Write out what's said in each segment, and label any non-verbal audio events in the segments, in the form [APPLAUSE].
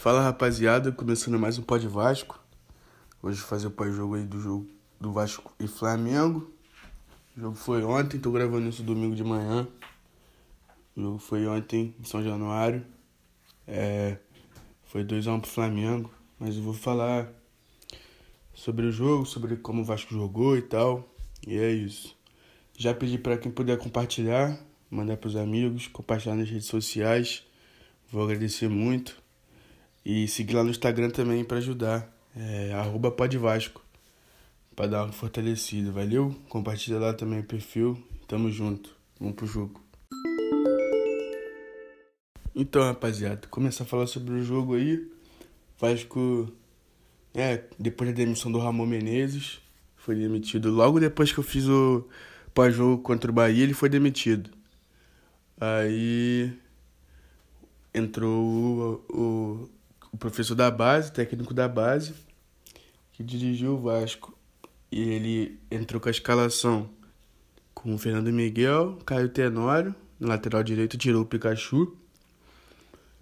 Fala rapaziada, começando mais um Pod Vasco. Hoje fazer o pós-jogo aí do jogo do Vasco e Flamengo. O jogo foi ontem, tô gravando isso domingo de manhã. O jogo foi ontem em São Januário. É, foi 2x1 um pro Flamengo. Mas eu vou falar sobre o jogo, sobre como o Vasco jogou e tal. E é isso. Já pedi para quem puder compartilhar, mandar pros amigos, compartilhar nas redes sociais. Vou agradecer muito. E seguir lá no Instagram também para ajudar. É arroba podvasco. Pra dar uma fortalecida. Valeu? Compartilha lá também o perfil. Tamo junto. Vamos pro jogo. Então, rapaziada, começar a falar sobre o jogo aí. Vasco, é, depois da demissão do Ramon Menezes, foi demitido. Logo depois que eu fiz o pós-jogo contra o Bahia, ele foi demitido. Aí entrou o, o, o professor da base, técnico da base, que dirigiu o Vasco. E ele entrou com a escalação com o Fernando Miguel, Caio Tenório, no lateral direito tirou o Pikachu,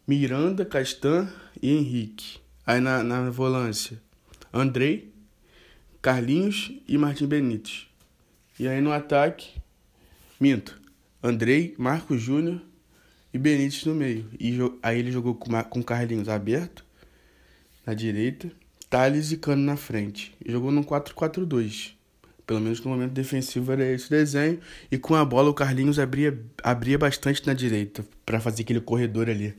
Miranda, Castan e Henrique. Aí na, na volância, Andrei, Carlinhos e Martim Benítez. E aí no ataque, Minto, Andrei, Marcos Júnior e Benítez no meio. E aí ele jogou com, com Carlinhos aberto na direita, Thales e Cano na frente. Jogou no 4-4-2. Pelo menos no momento defensivo era esse desenho. E com a bola o Carlinhos abria, abria bastante na direita para fazer aquele corredor ali.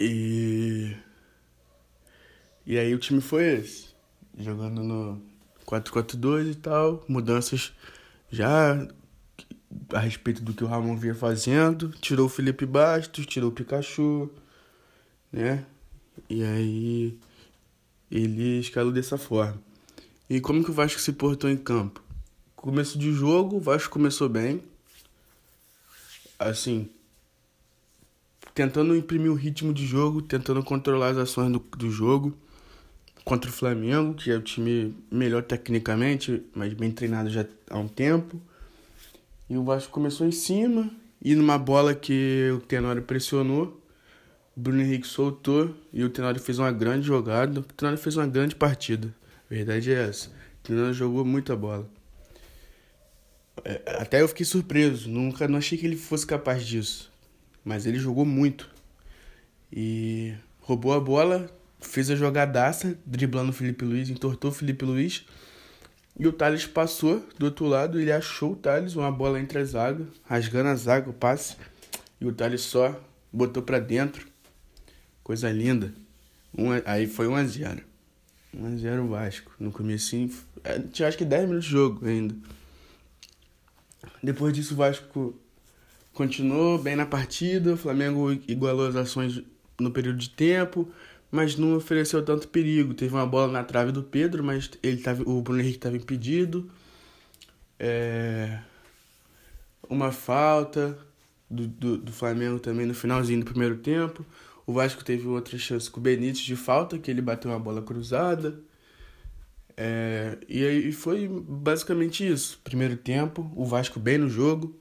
E. E aí o time foi esse. Jogando no 4-4-2 e tal. Mudanças já a respeito do que o Ramon vinha fazendo. Tirou o Felipe Bastos, tirou o Pikachu, né? E aí ele escalou dessa forma. E como que o Vasco se portou em campo? Começo de jogo, o Vasco começou bem. Assim, tentando imprimir o ritmo de jogo, tentando controlar as ações do, do jogo contra o Flamengo, que é o time melhor tecnicamente, mas bem treinado já há um tempo. E o Vasco começou em cima, e numa bola que o Tenório pressionou, Bruno Henrique soltou e o Tenório fez uma grande jogada. O Tenório fez uma grande partida. A verdade é essa. O Tenório jogou muita bola. É, até eu fiquei surpreso. Nunca não achei que ele fosse capaz disso. Mas ele jogou muito. E roubou a bola, fez a jogadaça, driblando o Felipe Luiz, entortou o Felipe Luiz. E o Thales passou do outro lado, ele achou o Thales, uma bola entre a zaga, rasgando a zaga, o passe. E o Thales só botou para dentro. Coisa linda. Um, aí foi 1 a 0 1 a 0 Vasco. No comecinho, é, tinha acho que 10 minutos de jogo ainda. Depois disso o Vasco continuou bem na partida, o Flamengo igualou as ações no período de tempo, mas não ofereceu tanto perigo. Teve uma bola na trave do Pedro, mas ele tava, o Bruno Henrique estava impedido. É, uma falta do, do, do, Flamengo também no finalzinho do primeiro tempo. O Vasco teve outra chance com o Benítez de falta, que ele bateu uma bola cruzada. É, e aí foi basicamente isso. Primeiro tempo, o Vasco bem no jogo.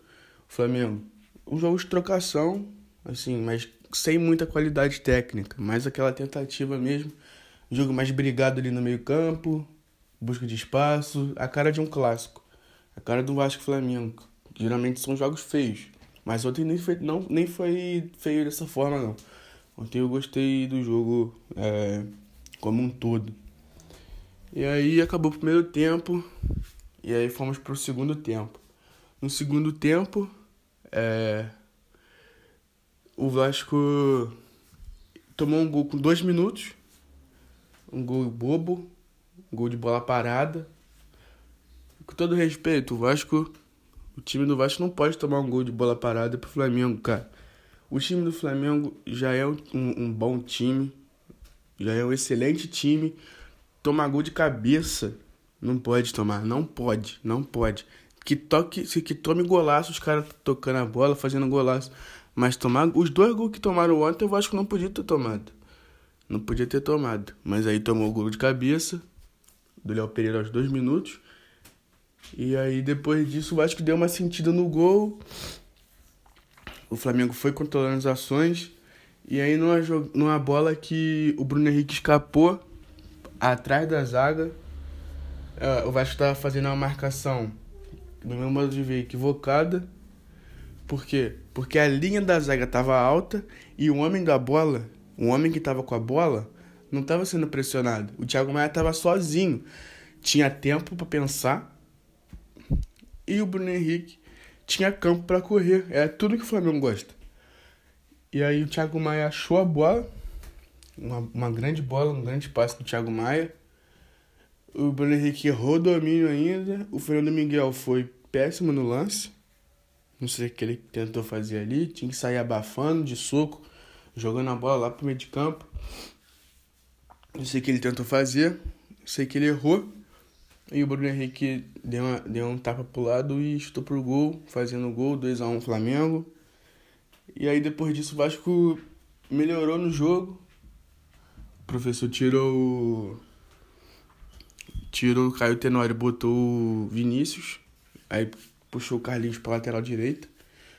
O Flamengo, um jogo de trocação, assim, mas sem muita qualidade técnica, mais aquela tentativa mesmo. Jogo mais brigado ali no meio-campo, busca de espaço, a cara de um clássico. A cara do Vasco Flamengo. Geralmente são jogos feios. Mas ontem nem foi, não, nem foi feio dessa forma, não. Ontem eu gostei do jogo é, como um todo. E aí acabou o primeiro tempo. E aí fomos pro segundo tempo. No segundo tempo, é, o Vasco tomou um gol com dois minutos. Um gol bobo. Um gol de bola parada. Com todo respeito, o Vasco. O time do Vasco não pode tomar um gol de bola parada pro Flamengo, cara. O time do Flamengo já é um, um bom time. Já é um excelente time. Tomar gol de cabeça. Não pode tomar. Não pode. Não pode. Que toque. Que tome golaço, os caras tocando a bola, fazendo golaço. Mas tomar os dois gols que tomaram ontem, eu acho que não podia ter tomado. Não podia ter tomado. Mas aí tomou o gol de cabeça do Léo Pereira aos dois minutos. E aí depois disso o Vasco deu uma sentida no gol. O Flamengo foi controlando as ações. E aí numa, numa bola que o Bruno Henrique escapou atrás da zaga, uh, o Vasco estava fazendo uma marcação, no meu modo de ver, equivocada. Por quê? Porque a linha da zaga estava alta e o homem da bola, o homem que estava com a bola, não estava sendo pressionado. O Thiago Maia estava sozinho. Tinha tempo para pensar. E o Bruno Henrique tinha campo para correr. É tudo que o Flamengo gosta. E aí o Thiago Maia achou a bola. Uma, uma grande bola, um grande passe do Thiago Maia. O Bruno Henrique errou o domínio ainda. O Fernando Miguel foi péssimo no lance. Não sei o que ele tentou fazer ali. Tinha que sair abafando de soco, jogando a bola lá pro meio de campo. Não sei o que ele tentou fazer. Sei que ele errou. E o Bruno Henrique deu, uma, deu um tapa pro lado e chutou pro gol, fazendo gol, 2x1 um, Flamengo. E aí depois disso o Vasco melhorou no jogo. O professor tirou tirou o Caio Tenório, botou o Vinícius, aí puxou o Carlinhos para lateral direita.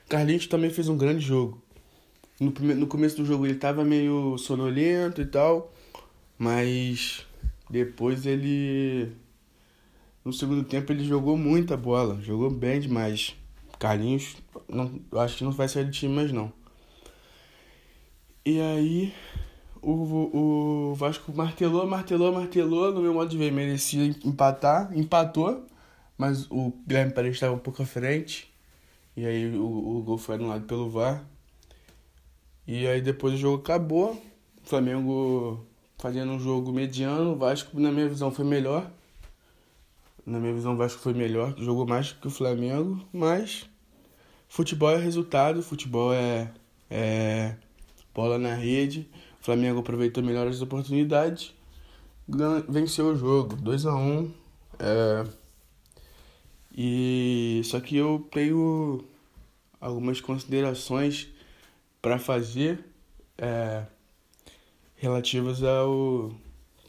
Carlinhos também fez um grande jogo. No, no começo do jogo ele tava meio sonolento e tal, mas depois ele no segundo tempo ele jogou muita bola, jogou bem demais. Carlinhos, não, acho que não vai sair do time mais não. E aí o, o Vasco martelou, martelou, martelou, no meu modo de ver, merecia empatar, empatou, mas o Guilherme Paredes estava um pouco à frente. E aí o, o gol foi anulado pelo VAR. E aí depois o jogo acabou. O Flamengo fazendo um jogo mediano, o Vasco, na minha visão, foi melhor. Na minha visão, o Vasco foi melhor, jogou mais que o Flamengo, mas futebol é resultado, futebol é, é bola na rede. O Flamengo aproveitou melhor as oportunidades, venceu o jogo, 2 a 1 um, é, E só que eu tenho algumas considerações para fazer é, relativas ao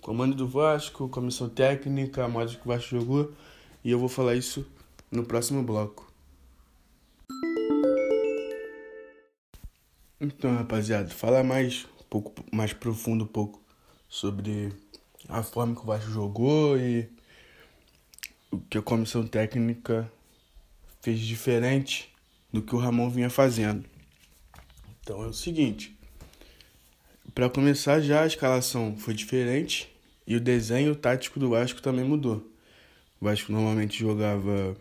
comando do Vasco, comissão técnica, a modo que o Vasco jogou, e eu vou falar isso no próximo bloco. Então, rapaziada, falar mais um pouco mais profundo um pouco sobre a forma que o Vasco jogou e o que a comissão técnica fez diferente do que o Ramon vinha fazendo. Então é o seguinte, para começar já a escalação foi diferente e o desenho tático do Vasco também mudou. O Vasco normalmente jogava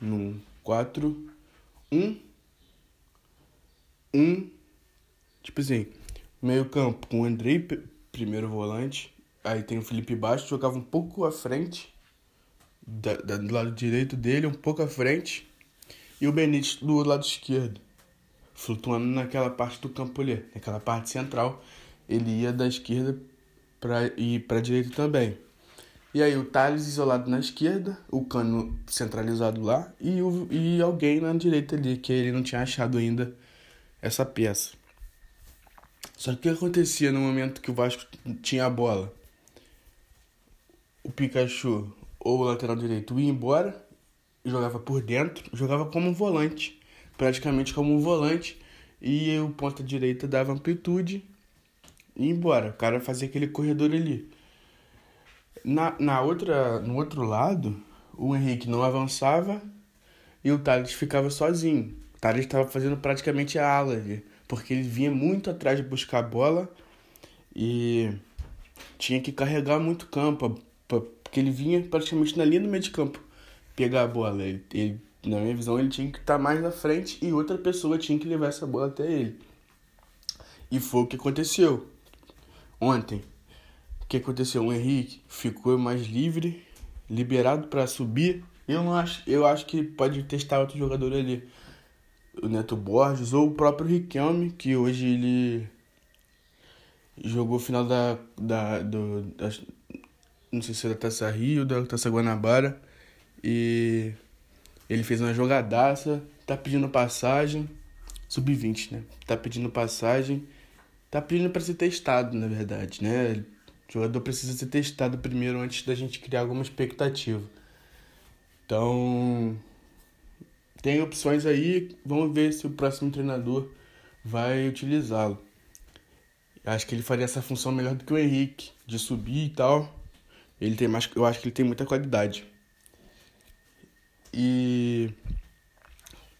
num 4 1 1 tipo assim, meio campo com o Andrei primeiro volante, aí tem o Felipe Baixo, jogava um pouco à frente da, da, do lado direito dele, um pouco à frente, e o Benítez do lado esquerdo, flutuando naquela parte do campo ali, naquela parte central, ele ia da esquerda para ir para a direita também. E aí o Thales isolado na esquerda, o Cano centralizado lá e, o, e alguém na direita ali, que ele não tinha achado ainda essa peça. Só que o que acontecia no momento que o Vasco tinha a bola? O Pikachu ou o lateral direito ia embora, jogava por dentro, jogava como um volante, praticamente como um volante, e o ponta direita dava amplitude e ia embora. O cara fazia aquele corredor ali. Na, na outra, no outro lado, o Henrique não avançava e o Thales ficava sozinho. O Thales estava fazendo praticamente a ala ali, porque ele vinha muito atrás de buscar a bola e tinha que carregar muito campo, porque ele vinha praticamente na linha do meio de campo pegar a bola. Ele, ele na minha visão, ele tinha que estar mais na frente e outra pessoa tinha que levar essa bola até ele. E foi o que aconteceu ontem. O que aconteceu? O Henrique ficou mais livre, liberado para subir. Eu não acho, eu acho que pode testar outro jogador ali. O Neto Borges ou o próprio Riquelme, que hoje ele jogou o final da, da, do, da não sei se é da Taça Rio, da Taça Guanabara e ele fez uma jogadaça, tá pedindo passagem, sub-20, né? Tá pedindo passagem tá pedindo para ser testado, na verdade, né? O jogador precisa ser testado primeiro antes da gente criar alguma expectativa. Então, tem opções aí, vamos ver se o próximo treinador vai utilizá-lo. Acho que ele faria essa função melhor do que o Henrique, de subir e tal. Ele tem mais, eu acho que ele tem muita qualidade. E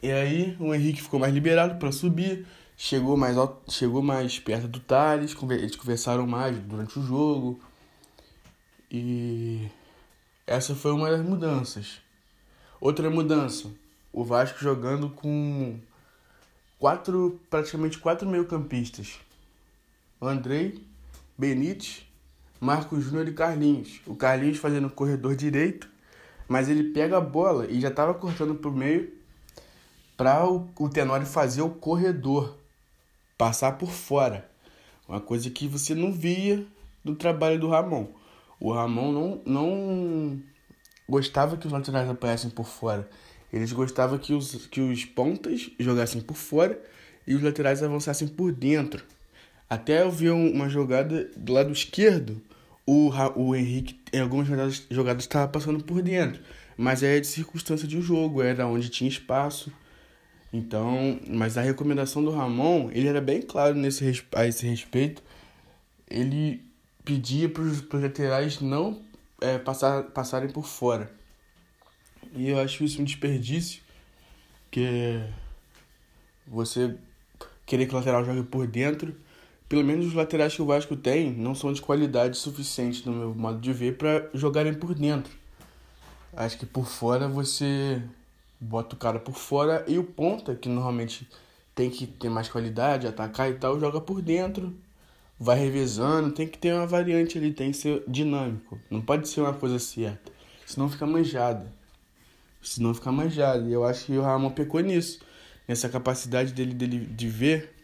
e aí o Henrique ficou mais liberado para subir, chegou mais chegou mais perto do Thales, eles conversaram mais durante o jogo. E essa foi uma das mudanças. Outra mudança, o Vasco jogando com quatro, praticamente quatro meio-campistas. Andrei, Benítez, Marcos Júnior e Carlinhos. O Carlinhos fazendo o corredor direito, mas ele pega a bola e já estava cortando pro meio para o, o Tenório fazer o corredor, passar por fora. Uma coisa que você não via no trabalho do Ramon. O Ramon não, não gostava que os laterais apanhassem por fora. Eles gostavam que os, que os pontas jogassem por fora e os laterais avançassem por dentro. Até eu vi uma jogada do lado esquerdo, o, o Henrique, em algumas jogadas, jogadas estava passando por dentro. Mas é de circunstância de jogo, era onde tinha espaço. Então, mas a recomendação do Ramon, ele era bem claro nesse, a esse respeito. Ele pedia para os laterais não é, passar, passarem por fora. E eu acho isso um desperdício, que você querer que o lateral jogue por dentro. Pelo menos os laterais que o Vasco tem não são de qualidade suficiente, no meu modo de ver, para jogarem por dentro. Acho que por fora você bota o cara por fora e o ponta, que normalmente tem que ter mais qualidade, atacar e tal, joga por dentro vai revezando, tem que ter uma variante ali, tem que ser dinâmico. Não pode ser uma coisa certa. Senão fica manjado. Senão fica manjado. E eu acho que o Ramon pecou nisso. Nessa capacidade dele, dele de ver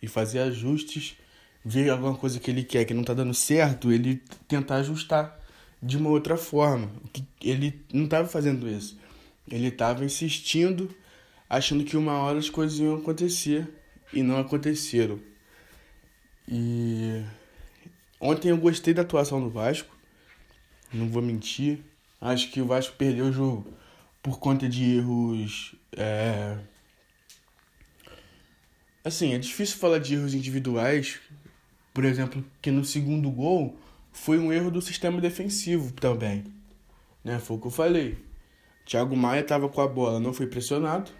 e fazer ajustes, ver alguma coisa que ele quer que não tá dando certo, ele tentar ajustar de uma outra forma. Ele não estava fazendo isso. Ele estava insistindo, achando que uma hora as coisas iam acontecer e não aconteceram. E ontem eu gostei da atuação do Vasco, não vou mentir. Acho que o Vasco perdeu o jogo por conta de erros. É... Assim, é difícil falar de erros individuais. Por exemplo, que no segundo gol foi um erro do sistema defensivo também. Né? Foi o que eu falei. Thiago Maia estava com a bola, não foi pressionado.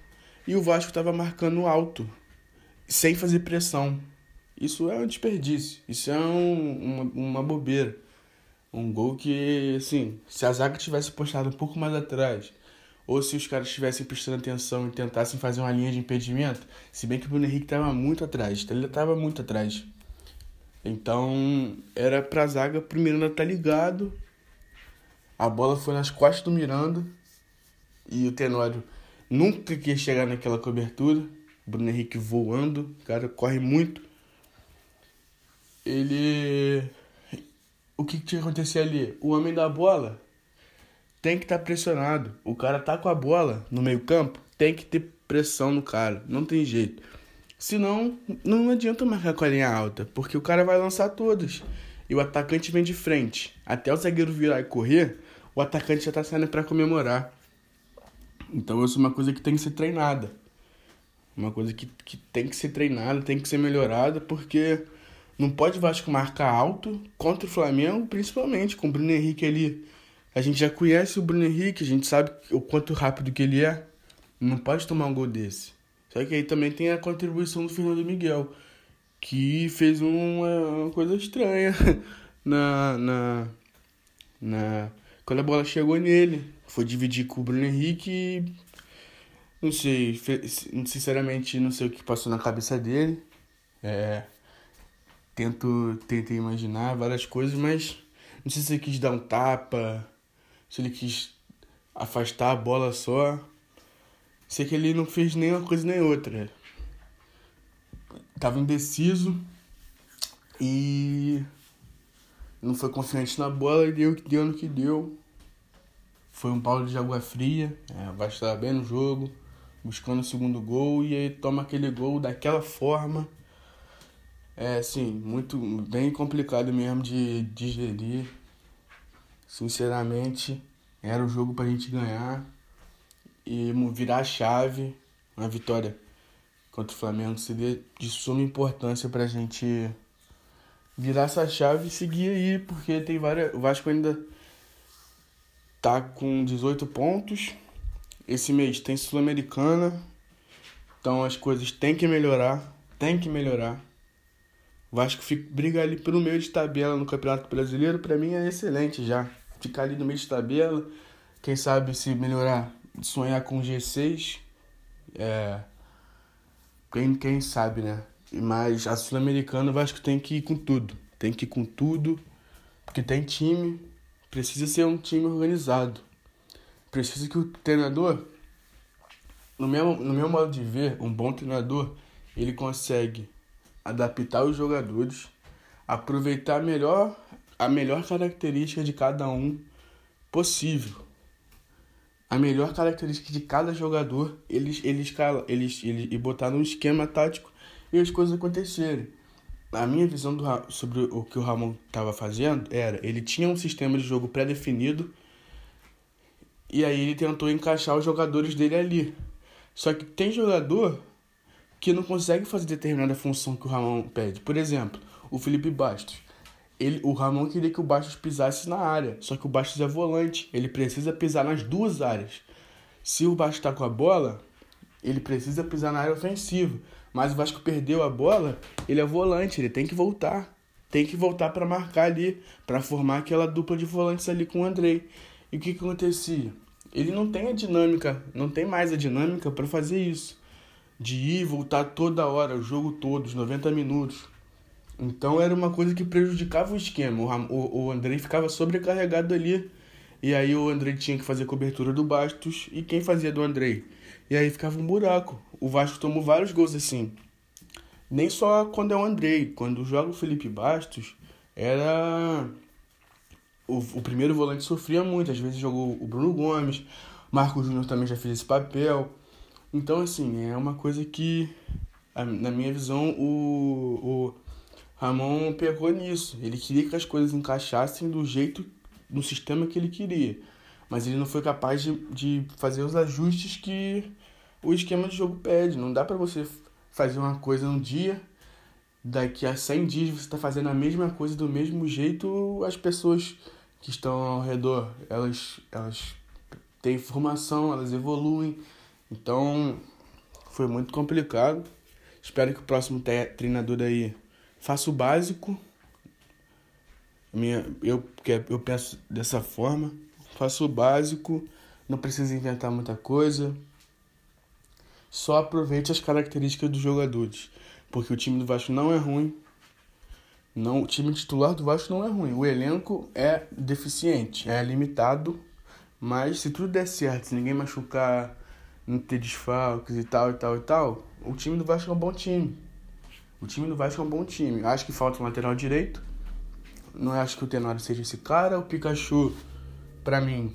E o Vasco estava marcando alto, sem fazer pressão. Isso é um desperdício. Isso é um, uma, uma bobeira. Um gol que, assim, se a zaga tivesse postado um pouco mais atrás, ou se os caras estivessem prestando atenção e tentassem fazer uma linha de impedimento, se bem que o Bruno Henrique estava muito atrás, ele estava muito atrás. Então, era pra zaga, primeiro ainda tá ligado, a bola foi nas costas do Miranda, e o Tenório nunca quis chegar naquela cobertura, Bruno Henrique voando, o cara corre muito, ele. O que, que tinha que acontecer ali? O homem da bola tem que estar tá pressionado. O cara tá com a bola no meio-campo, tem que ter pressão no cara. Não tem jeito. Senão, não adianta marcar com a linha alta, porque o cara vai lançar todas. E o atacante vem de frente. Até o zagueiro virar e correr, o atacante já tá saindo para comemorar. Então, isso é uma coisa que tem que ser treinada. Uma coisa que, que tem que ser treinada, tem que ser melhorada, porque não pode Vasco marcar alto contra o Flamengo, principalmente com o Bruno Henrique ali. A gente já conhece o Bruno Henrique, a gente sabe o quanto rápido que ele é. Não pode tomar um gol desse. Só que aí também tem a contribuição do Fernando Miguel, que fez uma, uma coisa estranha [LAUGHS] na, na, na. Quando a bola chegou nele. Foi dividir com o Bruno Henrique e. Não sei, sinceramente não sei o que passou na cabeça dele. É, tento, tentei imaginar várias coisas, mas não sei se ele quis dar um tapa, se ele quis afastar a bola só. Sei que ele não fez nem uma coisa nem outra. Tava indeciso e não foi confiante na bola e deu o que deu no que deu. Foi um Paulo de água fria, é, vai estar bem no jogo, buscando o segundo gol e aí toma aquele gol daquela forma é, sim, muito bem complicado mesmo de digerir. Sinceramente, era o jogo pra gente ganhar e virar a chave. Uma vitória contra o Flamengo seria de suma importância pra gente virar essa chave e seguir aí, porque tem várias. O Vasco ainda tá com 18 pontos. Esse mês tem Sul-Americana. Então as coisas têm que melhorar. Tem que melhorar. O Vasco fica, briga ali pelo meio de tabela no Campeonato Brasileiro, para mim é excelente já. Ficar ali no meio de tabela, quem sabe se melhorar, sonhar com G6. É. Quem, quem sabe, né? Mas a Sul-Americana o Vasco tem que ir com tudo. Tem que ir com tudo. Porque tem time. Precisa ser um time organizado. Precisa que o treinador. No meu, no meu modo de ver, um bom treinador, ele consegue adaptar os jogadores, aproveitar melhor a melhor característica de cada um possível. A melhor característica de cada jogador, eles eles eles, eles e botar num esquema tático e as coisas acontecerem. A minha visão do, sobre o que o Ramon estava fazendo era, ele tinha um sistema de jogo pré-definido e aí ele tentou encaixar os jogadores dele ali. Só que tem jogador que não consegue fazer determinada função que o Ramon pede. Por exemplo, o Felipe Bastos. Ele, o Ramon queria que o Bastos pisasse na área, só que o Bastos é volante, ele precisa pisar nas duas áreas. Se o Bastos está com a bola, ele precisa pisar na área ofensiva. Mas o Vasco perdeu a bola, ele é volante, ele tem que voltar. Tem que voltar para marcar ali, para formar aquela dupla de volantes ali com o Andrei. E o que, que acontecia? Ele não tem a dinâmica, não tem mais a dinâmica para fazer isso. De ir e voltar toda hora, o jogo todo, os 90 minutos. Então era uma coisa que prejudicava o esquema. O, o, o Andrei ficava sobrecarregado ali. E aí o Andrei tinha que fazer cobertura do Bastos. E quem fazia do Andrei? E aí ficava um buraco. O Vasco tomou vários gols assim. Nem só quando é o Andrei. Quando joga o Felipe Bastos, era. O, o primeiro volante sofria muito. Às vezes jogou o Bruno Gomes. Marco Júnior também já fez esse papel. Então, assim, é uma coisa que, na minha visão, o, o Ramon pegou nisso. Ele queria que as coisas encaixassem do jeito, no sistema que ele queria mas ele não foi capaz de, de fazer os ajustes que o esquema de jogo pede. Não dá para você fazer uma coisa num dia, daqui a 100 dias você está fazendo a mesma coisa do mesmo jeito, as pessoas que estão ao redor, elas, elas têm formação, elas evoluem. Então, foi muito complicado. Espero que o próximo treinador aí faça o básico. Minha, eu, eu penso dessa forma faça o básico, não precisa inventar muita coisa. Só aproveite as características dos jogadores, porque o time do Vasco não é ruim. Não, o time titular do Vasco não é ruim. O elenco é deficiente, é limitado, mas se tudo der certo, se ninguém machucar, não ter desfalques e tal e tal e tal, o time do Vasco é um bom time. O time do Vasco é um bom time. Acho que falta um lateral direito. Não acho que o Tenório seja esse cara. O Pikachu para mim,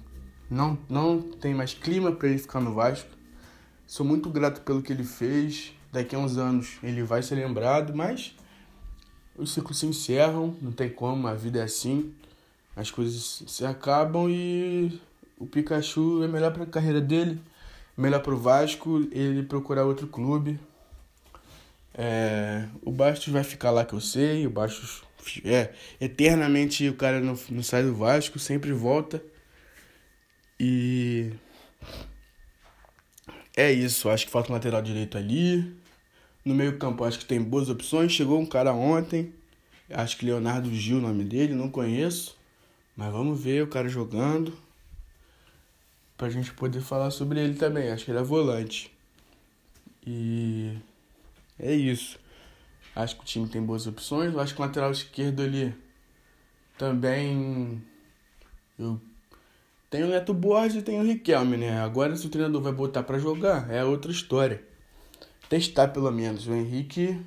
não, não tem mais clima para ele ficar no Vasco. Sou muito grato pelo que ele fez. Daqui a uns anos ele vai ser lembrado, mas os ciclos se encerram, não tem como, a vida é assim. As coisas se acabam e o Pikachu é melhor para a carreira dele, melhor para o Vasco, ele procurar outro clube. É, o Bastos vai ficar lá que eu sei, o Bastos é eternamente o cara não, não sai do Vasco, sempre volta. E é isso, acho que falta um lateral direito ali. No meio-campo acho que tem boas opções. Chegou um cara ontem, acho que Leonardo Gil o nome dele, não conheço. Mas vamos ver o cara jogando. Pra gente poder falar sobre ele também. Acho que ele é volante. E é isso. Acho que o time tem boas opções. Acho que o lateral esquerdo ali também. Eu tem o Neto Borges e tem o Riquelme, né? Agora se o treinador vai botar para jogar, é outra história. Testar pelo menos. O Henrique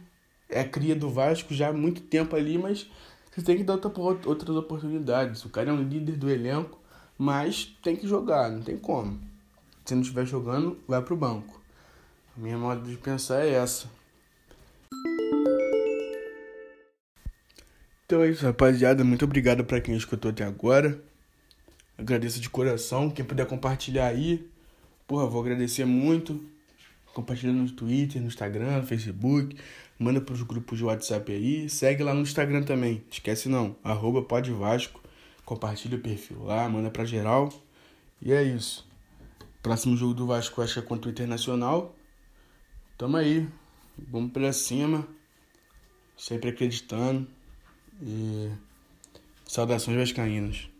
é cria do Vasco já há muito tempo ali, mas você tem que dar outra, outras oportunidades. O cara é um líder do elenco, mas tem que jogar, não tem como. Se não estiver jogando, vai pro banco. A minha modo de pensar é essa. Então é isso, rapaziada. Muito obrigado para quem escutou até agora. Agradeço de coração. Quem puder compartilhar aí, porra, vou agradecer muito. Compartilhando no Twitter, no Instagram, no Facebook, manda pros grupos de WhatsApp aí, segue lá no Instagram também, esquece não, arroba podvasco, compartilha o perfil lá, manda pra geral, e é isso. Próximo jogo do Vasco acho que é contra o Internacional, tamo aí, vamos pra cima, sempre acreditando, e saudações vascaínas.